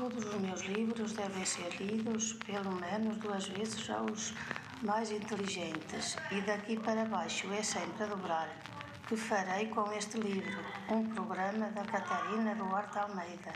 Todos os meus livros devem ser lidos pelo menos duas vezes aos mais inteligentes, e daqui para baixo é sempre a dobrar. Que farei com este livro? Um programa da Catarina Duarte Almeida.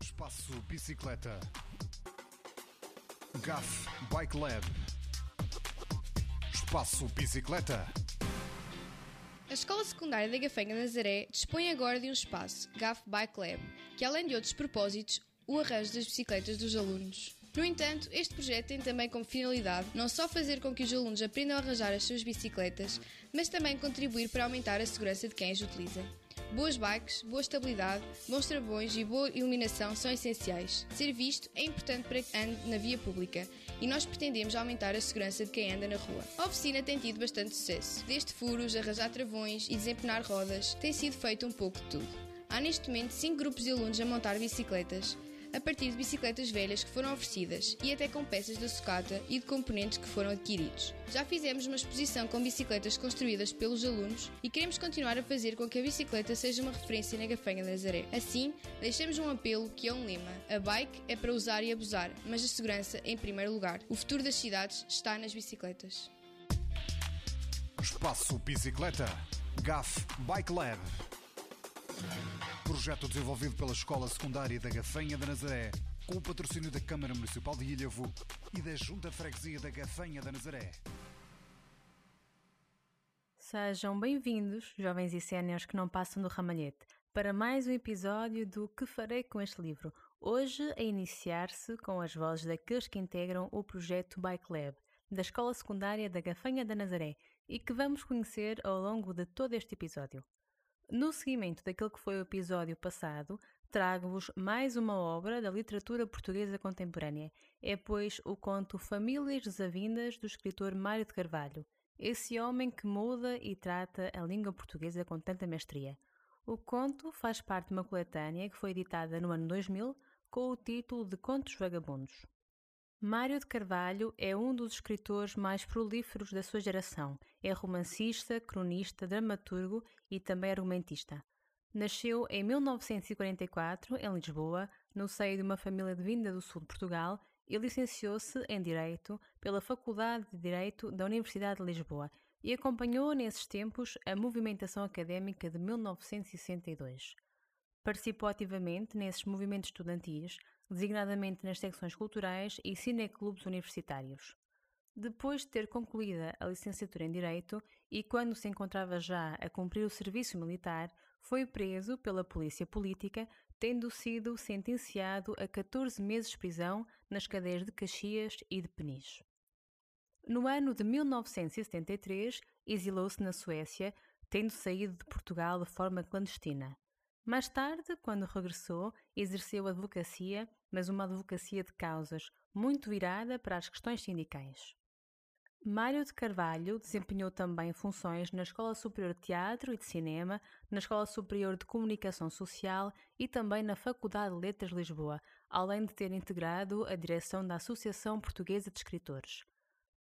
Espaço Bicicleta. GAF Bike Lab. Espaço Bicicleta. A Escola Secundária da Gafenha Nazaré dispõe agora de um espaço, GAF Bike Lab, que além de outros propósitos, o arranjo das bicicletas dos alunos. No entanto, este projeto tem também como finalidade não só fazer com que os alunos aprendam a arranjar as suas bicicletas, mas também contribuir para aumentar a segurança de quem as utiliza. Boas bikes, boa estabilidade, bons travões e boa iluminação são essenciais. Ser visto é importante para quem ande na via pública e nós pretendemos aumentar a segurança de quem anda na rua. A oficina tem tido bastante sucesso. Desde furos, arranjar travões e desempenar rodas, tem sido feito um pouco de tudo. Há neste momento 5 grupos de alunos a montar bicicletas, a partir de bicicletas velhas que foram oferecidas e até com peças da sucata e de componentes que foram adquiridos. Já fizemos uma exposição com bicicletas construídas pelos alunos e queremos continuar a fazer com que a bicicleta seja uma referência na Gafanha Nazaré. Assim, deixamos um apelo que é um lema: a bike é para usar e abusar, mas a segurança em primeiro lugar. O futuro das cidades está nas bicicletas. Espaço Bicicleta. GAF Bike Lab. Projeto desenvolvido pela Escola Secundária da Gafanha da Nazaré, com o patrocínio da Câmara Municipal de Ilhavo e da Junta de Freguesia da Gafanha da Nazaré. Sejam bem-vindos, jovens e séniores que não passam do ramalhete, para mais um episódio do Que Farei com este livro. Hoje a iniciar-se com as vozes daqueles que integram o projeto Bike Lab, da Escola Secundária da Gafanha da Nazaré, e que vamos conhecer ao longo de todo este episódio. No seguimento daquele que foi o episódio passado, trago-vos mais uma obra da literatura portuguesa contemporânea. É, pois, o conto Famílias Desavindas do escritor Mário de Carvalho, esse homem que muda e trata a língua portuguesa com tanta mestria. O conto faz parte de uma coletânea que foi editada no ano 2000 com o título de Contos Vagabundos. Mário de Carvalho é um dos escritores mais prolíferos da sua geração. É romancista, cronista, dramaturgo e também argumentista. Nasceu em 1944 em Lisboa, no seio de uma família de vinda do sul de Portugal, e licenciou-se em Direito pela Faculdade de Direito da Universidade de Lisboa e acompanhou nesses tempos a movimentação académica de 1962. Participou ativamente nesses movimentos estudantis, designadamente nas secções culturais e cineclubes universitários. Depois de ter concluída a licenciatura em Direito e quando se encontrava já a cumprir o serviço militar, foi preso pela polícia política, tendo sido sentenciado a 14 meses de prisão nas cadeias de Caxias e de Peniche. No ano de 1973, exilou-se na Suécia, tendo saído de Portugal de forma clandestina. Mais tarde, quando regressou, exerceu advocacia, mas uma advocacia de causas, muito virada para as questões sindicais. Mário de Carvalho desempenhou também funções na Escola Superior de Teatro e de Cinema, na Escola Superior de Comunicação Social e também na Faculdade de Letras de Lisboa, além de ter integrado a direção da Associação Portuguesa de Escritores.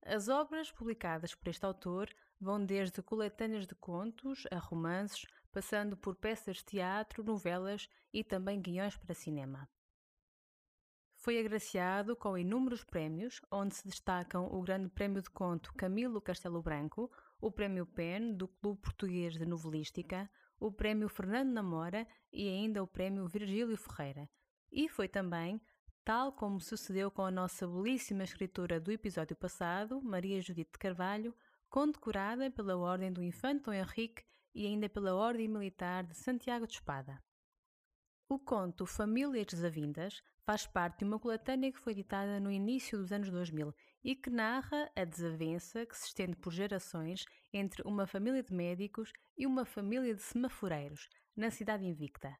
As obras publicadas por este autor vão desde coletâneas de contos a romances, passando por peças de teatro, novelas e também guiões para cinema. Foi agraciado com inúmeros prémios, onde se destacam o Grande Prémio de Conto Camilo Castelo Branco, o Prémio PEN do Clube Português de Novelística, o Prémio Fernando Namora e ainda o Prémio Virgílio Ferreira. E foi também, tal como sucedeu com a nossa belíssima escritora do episódio passado, Maria Judite de Carvalho, condecorada pela Ordem do Infante Dom Henrique e ainda pela Ordem Militar de Santiago de Espada. O conto Famílias Desavindas faz parte de uma coletânea que foi editada no início dos anos 2000 e que narra a desavença que se estende por gerações entre uma família de médicos e uma família de semaforeiros, na cidade invicta.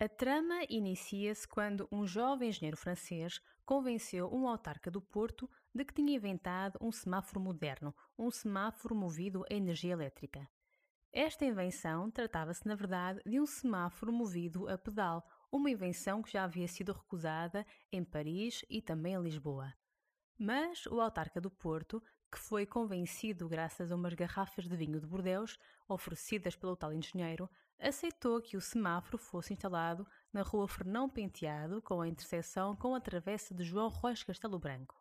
A trama inicia-se quando um jovem engenheiro francês convenceu um autarca do Porto de que tinha inventado um semáforo moderno, um semáforo movido a energia elétrica. Esta invenção tratava-se, na verdade, de um semáforo movido a pedal, uma invenção que já havia sido recusada em Paris e também em Lisboa. Mas o autarca do Porto, que foi convencido graças a umas garrafas de vinho de Bordeus oferecidas pelo tal engenheiro, aceitou que o semáforo fosse instalado na rua Fernão Penteado, com a interseção com a travessa de João Rocha Castelo Branco.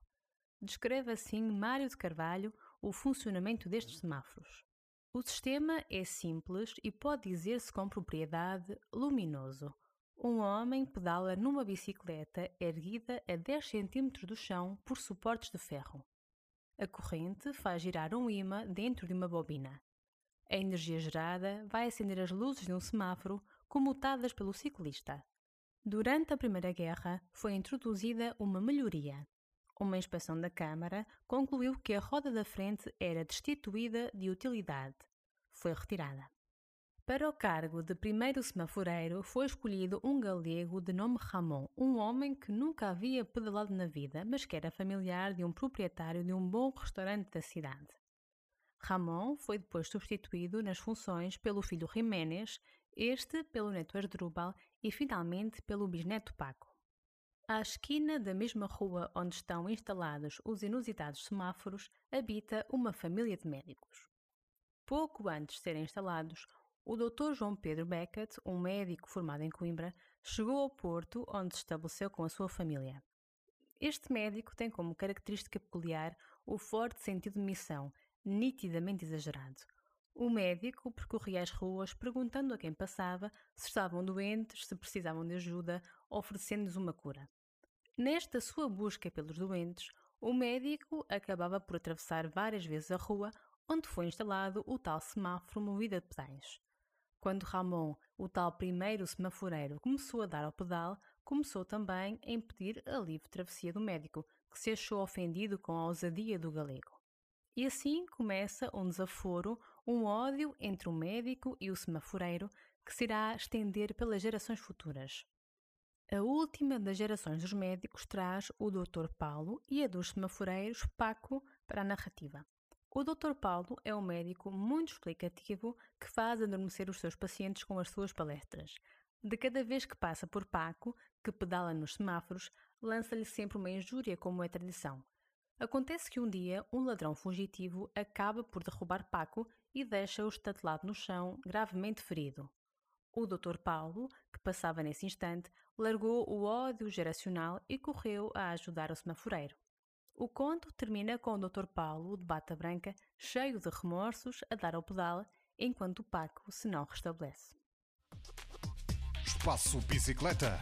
Descreve assim Mário de Carvalho o funcionamento destes semáforos. O sistema é simples e pode dizer-se com propriedade luminoso. Um homem pedala numa bicicleta erguida a 10 cm do chão por suportes de ferro. A corrente faz girar um imã dentro de uma bobina. A energia gerada vai acender as luzes de um semáforo comutadas pelo ciclista. Durante a Primeira Guerra foi introduzida uma melhoria. Uma inspeção da Câmara concluiu que a roda da frente era destituída de utilidade. Foi retirada. Para o cargo de primeiro semaforeiro foi escolhido um galego de nome Ramon, um homem que nunca havia pedalado na vida, mas que era familiar de um proprietário de um bom restaurante da cidade. Ramon foi depois substituído nas funções pelo filho Jiménez, este pelo neto Asdrúbal e finalmente pelo bisneto Paco. À esquina da mesma rua onde estão instalados os inusitados semáforos, habita uma família de médicos. Pouco antes de serem instalados, o Dr. João Pedro Beckett, um médico formado em Coimbra, chegou ao Porto, onde se estabeleceu com a sua família. Este médico tem como característica peculiar o forte sentido de missão, nitidamente exagerado. O médico percorria as ruas perguntando a quem passava se estavam doentes, se precisavam de ajuda, oferecendo-lhes uma cura. Nesta sua busca pelos doentes, o médico acabava por atravessar várias vezes a rua onde foi instalado o tal semáforo movido a pedais. Quando Ramon, o tal primeiro semaforeiro, começou a dar ao pedal, começou também a impedir a livre travessia do médico, que se achou ofendido com a ousadia do galego. E assim começa um desaforo, um ódio entre o médico e o semaforeiro que se irá estender pelas gerações futuras. A última das gerações dos médicos traz o Dr. Paulo e a dos semaforeiros Paco para a narrativa. O Dr. Paulo é um médico muito explicativo que faz adormecer os seus pacientes com as suas palestras. De cada vez que passa por Paco, que pedala nos semáforos, lança-lhe sempre uma injúria, como é tradição. Acontece que um dia um ladrão fugitivo acaba por derrubar Paco e deixa-o estatelado no chão, gravemente ferido. O Dr. Paulo, que passava nesse instante, largou o ódio geracional e correu a ajudar o semaforeiro. O conto termina com o Dr. Paulo, de bata branca, cheio de remorsos, a dar ao pedal, enquanto o Paco se não restabelece. Espaço Bicicleta.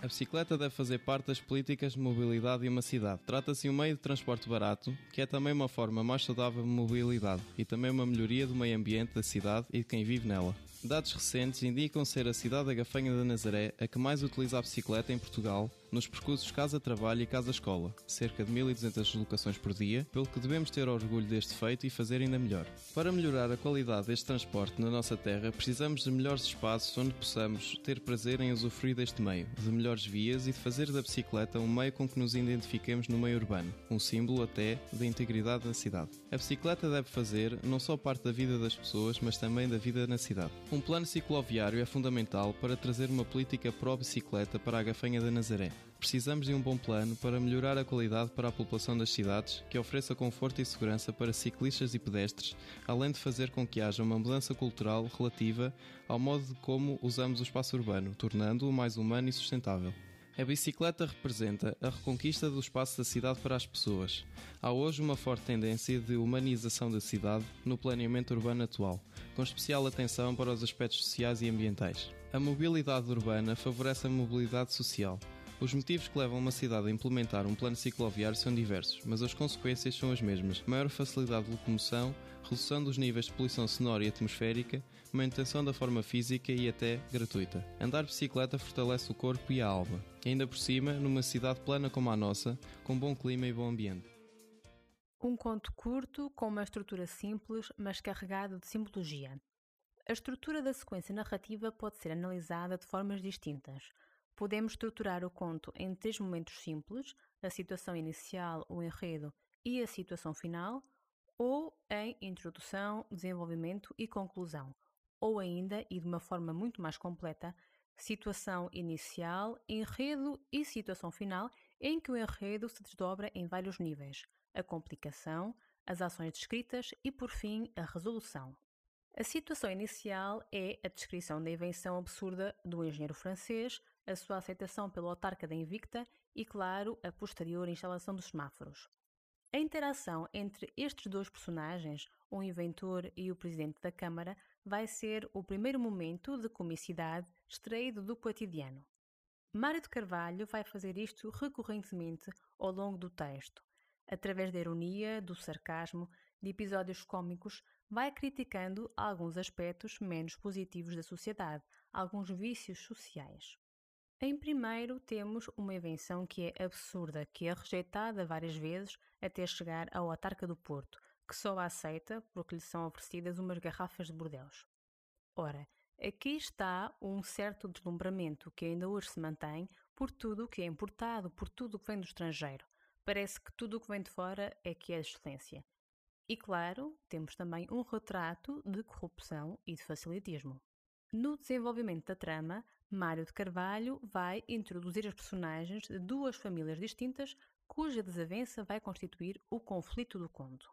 A bicicleta deve fazer parte das políticas de mobilidade de uma cidade. Trata-se de um meio de transporte barato, que é também uma forma mais saudável de mobilidade e também uma melhoria do meio ambiente da cidade e de quem vive nela. Dados recentes indicam ser a cidade da Gafanha da Nazaré a que mais utiliza a bicicleta em Portugal nos percursos casa-trabalho e casa-escola, cerca de 1.200 deslocações por dia, pelo que devemos ter orgulho deste feito e fazer ainda melhor. Para melhorar a qualidade deste transporte na nossa terra, precisamos de melhores espaços onde possamos ter prazer em usufruir deste meio, de melhores vias e de fazer da bicicleta um meio com que nos identifiquemos no meio urbano, um símbolo até da integridade da cidade. A bicicleta deve fazer não só parte da vida das pessoas, mas também da vida na cidade. Um plano cicloviário é fundamental para trazer uma política pró-bicicleta para a Gafanha da Nazaré. Precisamos de um bom plano para melhorar a qualidade para a população das cidades, que ofereça conforto e segurança para ciclistas e pedestres, além de fazer com que haja uma mudança cultural relativa ao modo de como usamos o espaço urbano, tornando-o mais humano e sustentável. A bicicleta representa a reconquista do espaço da cidade para as pessoas. Há hoje uma forte tendência de humanização da cidade no planeamento urbano atual, com especial atenção para os aspectos sociais e ambientais. A mobilidade urbana favorece a mobilidade social, os motivos que levam uma cidade a implementar um plano cicloviário são diversos, mas as consequências são as mesmas: maior facilidade de locomoção, redução dos níveis de poluição sonora e atmosférica, manutenção da forma física e até gratuita. Andar de bicicleta fortalece o corpo e a alma, e ainda por cima, numa cidade plana como a nossa, com bom clima e bom ambiente. Um conto curto com uma estrutura simples, mas carregado de simbologia. A estrutura da sequência narrativa pode ser analisada de formas distintas. Podemos estruturar o conto em três momentos simples: a situação inicial, o enredo e a situação final, ou em introdução, desenvolvimento e conclusão, ou ainda, e de uma forma muito mais completa, situação inicial, enredo e situação final, em que o enredo se desdobra em vários níveis: a complicação, as ações descritas e, por fim, a resolução. A situação inicial é a descrição da invenção absurda do engenheiro francês, a sua aceitação pelo autarca da Invicta e, claro, a posterior instalação dos semáforos. A interação entre estes dois personagens, o inventor e o presidente da Câmara, vai ser o primeiro momento de comicidade extraído do cotidiano. Mário de Carvalho vai fazer isto recorrentemente ao longo do texto. Através da ironia, do sarcasmo, de episódios cômicos, vai criticando alguns aspectos menos positivos da sociedade, alguns vícios sociais. Em primeiro, temos uma invenção que é absurda, que é rejeitada várias vezes até chegar ao autarca do Porto, que só a aceita porque lhe são oferecidas umas garrafas de bordeus. Ora, aqui está um certo deslumbramento que ainda hoje se mantém por tudo o que é importado, por tudo o que vem do estrangeiro. Parece que tudo o que vem de fora é que é excelência. E claro, temos também um retrato de corrupção e de facilitismo. No desenvolvimento da trama, Mário de Carvalho vai introduzir as personagens de duas famílias distintas cuja desavença vai constituir o conflito do conto.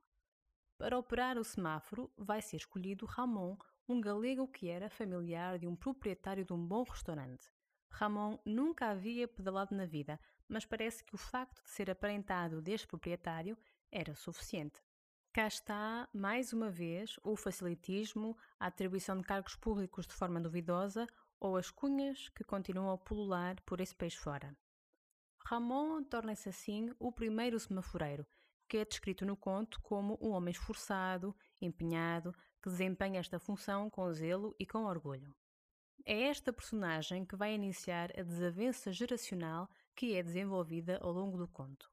Para operar o semáforo, vai ser escolhido Ramon, um galego que era familiar de um proprietário de um bom restaurante. Ramon nunca havia pedalado na vida, mas parece que o facto de ser aparentado deste proprietário era suficiente. Cá está, mais uma vez, o facilitismo, a atribuição de cargos públicos de forma duvidosa ou as cunhas que continuam a pulular por esse país fora. Ramon torna-se assim o primeiro semaforeiro, que é descrito no conto como um homem esforçado, empenhado, que desempenha esta função com zelo e com orgulho. É esta personagem que vai iniciar a desavença geracional que é desenvolvida ao longo do conto.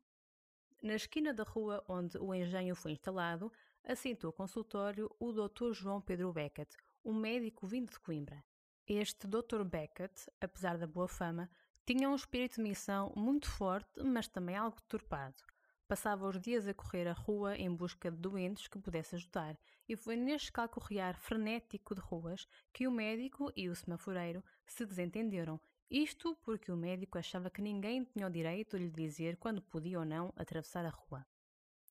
Na esquina da rua onde o engenho foi instalado, assentou consultório o Dr. João Pedro Beckett, um médico vindo de Coimbra. Este Dr. Beckett, apesar da boa fama, tinha um espírito de missão muito forte, mas também algo turpado. Passava os dias a correr a rua em busca de doentes que pudesse ajudar, e foi neste calcorrear frenético de ruas que o médico e o semaforeiro se desentenderam isto porque o médico achava que ninguém tinha o direito de lhe dizer quando podia ou não atravessar a rua.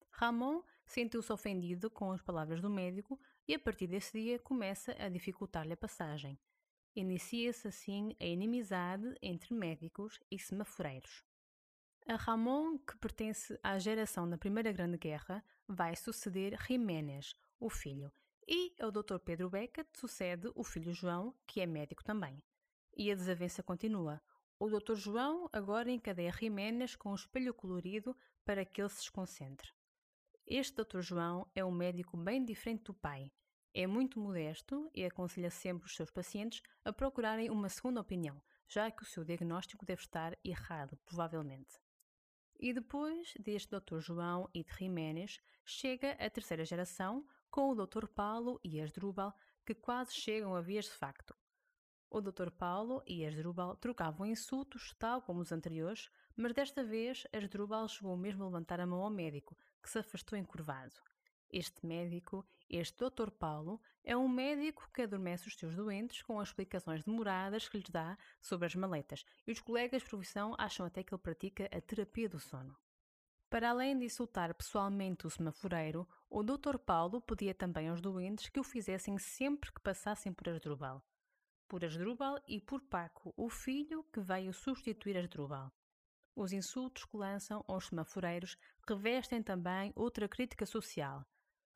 Ramon sentiu-se ofendido com as palavras do médico e a partir desse dia começa a dificultar-lhe a passagem. Inicia-se assim a inimizade entre médicos e semaforeiros. A Ramon, que pertence à geração da Primeira Grande Guerra, vai suceder Jiménez, o filho, e ao Dr. Pedro Beckett sucede o filho João, que é médico também. E a desavença continua. O Dr. João agora encadeia Jiménez com um espelho colorido para que ele se desconcentre. Este Dr. João é um médico bem diferente do pai. É muito modesto e aconselha sempre os seus pacientes a procurarem uma segunda opinião, já que o seu diagnóstico deve estar errado, provavelmente. E depois deste Dr. João e de Jiménez, chega a terceira geração com o Dr. Paulo e Asdrúbal, que quase chegam a vias de facto. O Dr. Paulo e Asdrubal trocavam insultos, tal como os anteriores, mas desta vez Asdrubal chegou mesmo a levantar a mão ao médico, que se afastou encurvado. Este médico, este Dr. Paulo, é um médico que adormece os seus doentes com as explicações demoradas que lhes dá sobre as maletas, e os colegas de profissão acham até que ele pratica a terapia do sono. Para além de insultar pessoalmente o semaforeiro, o Dr. Paulo pedia também aos doentes que o fizessem sempre que passassem por Asdrubal por Asdrúbal e por Paco, o filho que veio substituir Asdrúbal. Os insultos que lançam aos semaforeiros revestem também outra crítica social.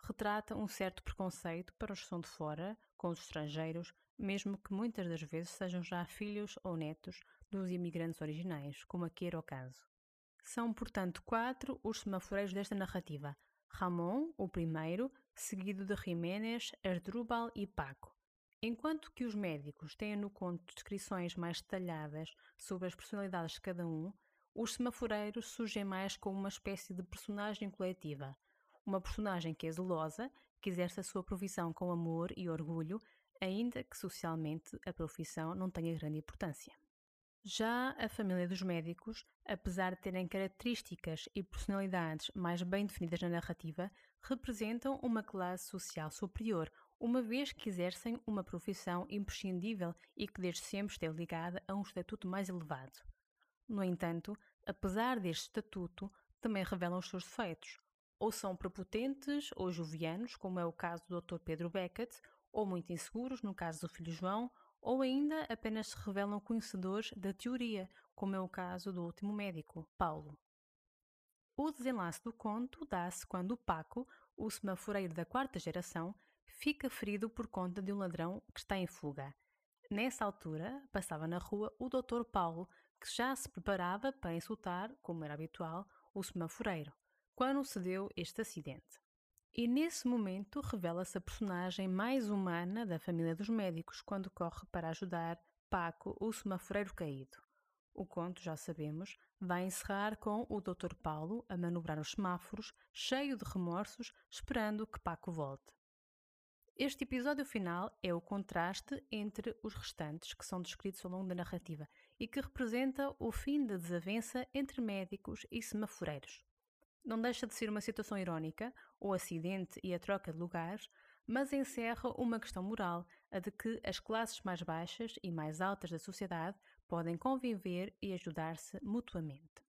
Retrata um certo preconceito para os que são de fora, com os estrangeiros, mesmo que muitas das vezes sejam já filhos ou netos dos imigrantes originais, como aqui era o caso. São, portanto, quatro os semaforeiros desta narrativa: Ramon, o primeiro, seguido de Jiménez, Asdrúbal e Paco. Enquanto que os médicos têm no conto descrições mais detalhadas sobre as personalidades de cada um, os semaforeiros surgem mais como uma espécie de personagem coletiva. Uma personagem que é zelosa, que exerce a sua profissão com amor e orgulho, ainda que socialmente a profissão não tenha grande importância. Já a família dos médicos, apesar de terem características e personalidades mais bem definidas na narrativa, representam uma classe social superior, uma vez que exercem uma profissão imprescindível e que desde sempre esteve ligada a um estatuto mais elevado. No entanto, apesar deste estatuto, também revelam os seus defeitos. Ou são prepotentes ou jovianos, como é o caso do Dr. Pedro Beckett, ou muito inseguros, no caso do filho João, ou ainda apenas se revelam conhecedores da teoria, como é o caso do último médico, Paulo. O desenlace do conto dá-se quando Paco, o semaforeiro da quarta geração, fica ferido por conta de um ladrão que está em fuga. Nessa altura, passava na rua o Dr. Paulo, que já se preparava para insultar, como era habitual, o semaforeiro, quando se deu este acidente. E nesse momento revela-se a personagem mais humana da família dos médicos quando corre para ajudar Paco, o semaforeiro caído. O conto, já sabemos, vai encerrar com o Dr. Paulo a manobrar os semáforos, cheio de remorsos, esperando que Paco volte. Este episódio final é o contraste entre os restantes que são descritos ao longo da narrativa e que representa o fim da desavença entre médicos e semaforeiros. Não deixa de ser uma situação irónica, o acidente e a troca de lugares, mas encerra uma questão moral, a de que as classes mais baixas e mais altas da sociedade podem conviver e ajudar-se mutuamente.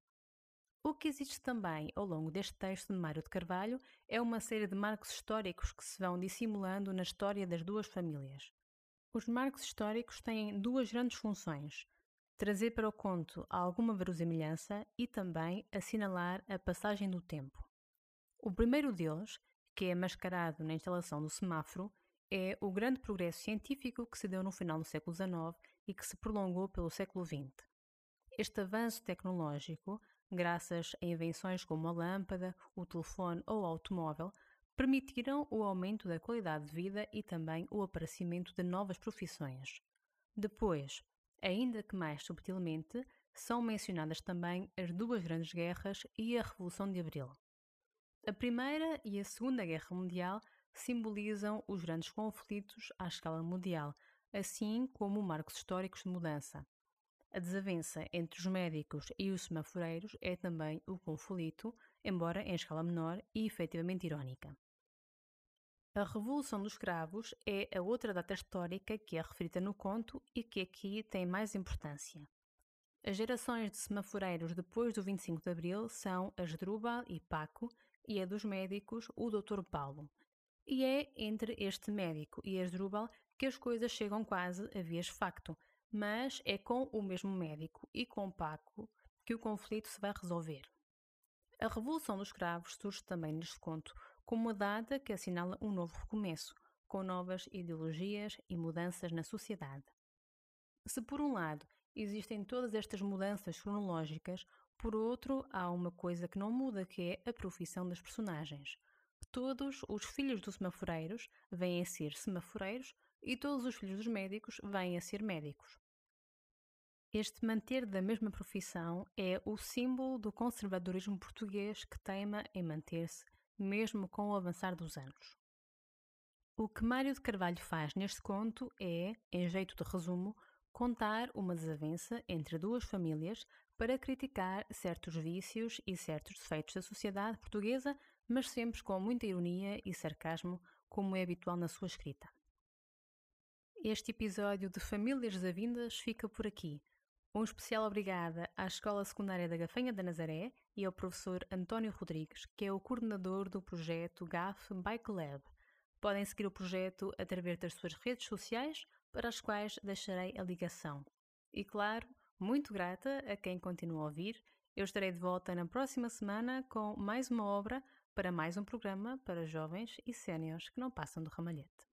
O que existe também ao longo deste texto de Mário de Carvalho é uma série de marcos históricos que se vão dissimulando na história das duas famílias. Os marcos históricos têm duas grandes funções: trazer para o conto alguma verosimilhança e também assinalar a passagem do tempo. O primeiro deles, que é mascarado na instalação do semáforo, é o grande progresso científico que se deu no final do século XIX e que se prolongou pelo século XX. Este avanço tecnológico, graças a invenções como a lâmpada, o telefone ou o automóvel, permitiram o aumento da qualidade de vida e também o aparecimento de novas profissões. Depois, ainda que mais subtilmente, são mencionadas também as duas grandes guerras e a Revolução de Abril. A Primeira e a Segunda Guerra Mundial simbolizam os grandes conflitos à escala mundial, assim como marcos históricos de mudança. A desavença entre os médicos e os semaforeiros é também o conflito, embora em escala menor e efetivamente irónica. A Revolução dos Escravos é a outra data histórica que é referida no conto e que aqui tem mais importância. As gerações de semaforeiros depois do 25 de Abril são Asdrúbal e Paco e a dos médicos o Dr. Paulo. E é entre este médico e Asdrúbal que as coisas chegam quase a vias facto, mas é com o mesmo médico e com Paco que o conflito se vai resolver. A Revolução dos Escravos surge também neste conto como uma data que assinala um novo recomeço, com novas ideologias e mudanças na sociedade. Se por um lado existem todas estas mudanças cronológicas, por outro há uma coisa que não muda, que é a profissão das personagens. Todos os filhos dos semaforeiros vêm a ser semaforeiros e todos os filhos dos médicos vêm a ser médicos. Este manter da mesma profissão é o símbolo do conservadorismo português que teima em manter-se, mesmo com o avançar dos anos. O que Mário de Carvalho faz neste conto é, em jeito de resumo, contar uma desavença entre duas famílias para criticar certos vícios e certos defeitos da sociedade portuguesa, mas sempre com muita ironia e sarcasmo, como é habitual na sua escrita. Este episódio de Famílias Desavindas fica por aqui. Um especial obrigada à Escola Secundária da Gafanha da Nazaré e ao professor António Rodrigues, que é o coordenador do projeto GAF Bike Lab. Podem seguir o projeto através das suas redes sociais, para as quais deixarei a ligação. E claro, muito grata a quem continua a ouvir. Eu estarei de volta na próxima semana com mais uma obra para mais um programa para jovens e séniores que não passam do ramalhete.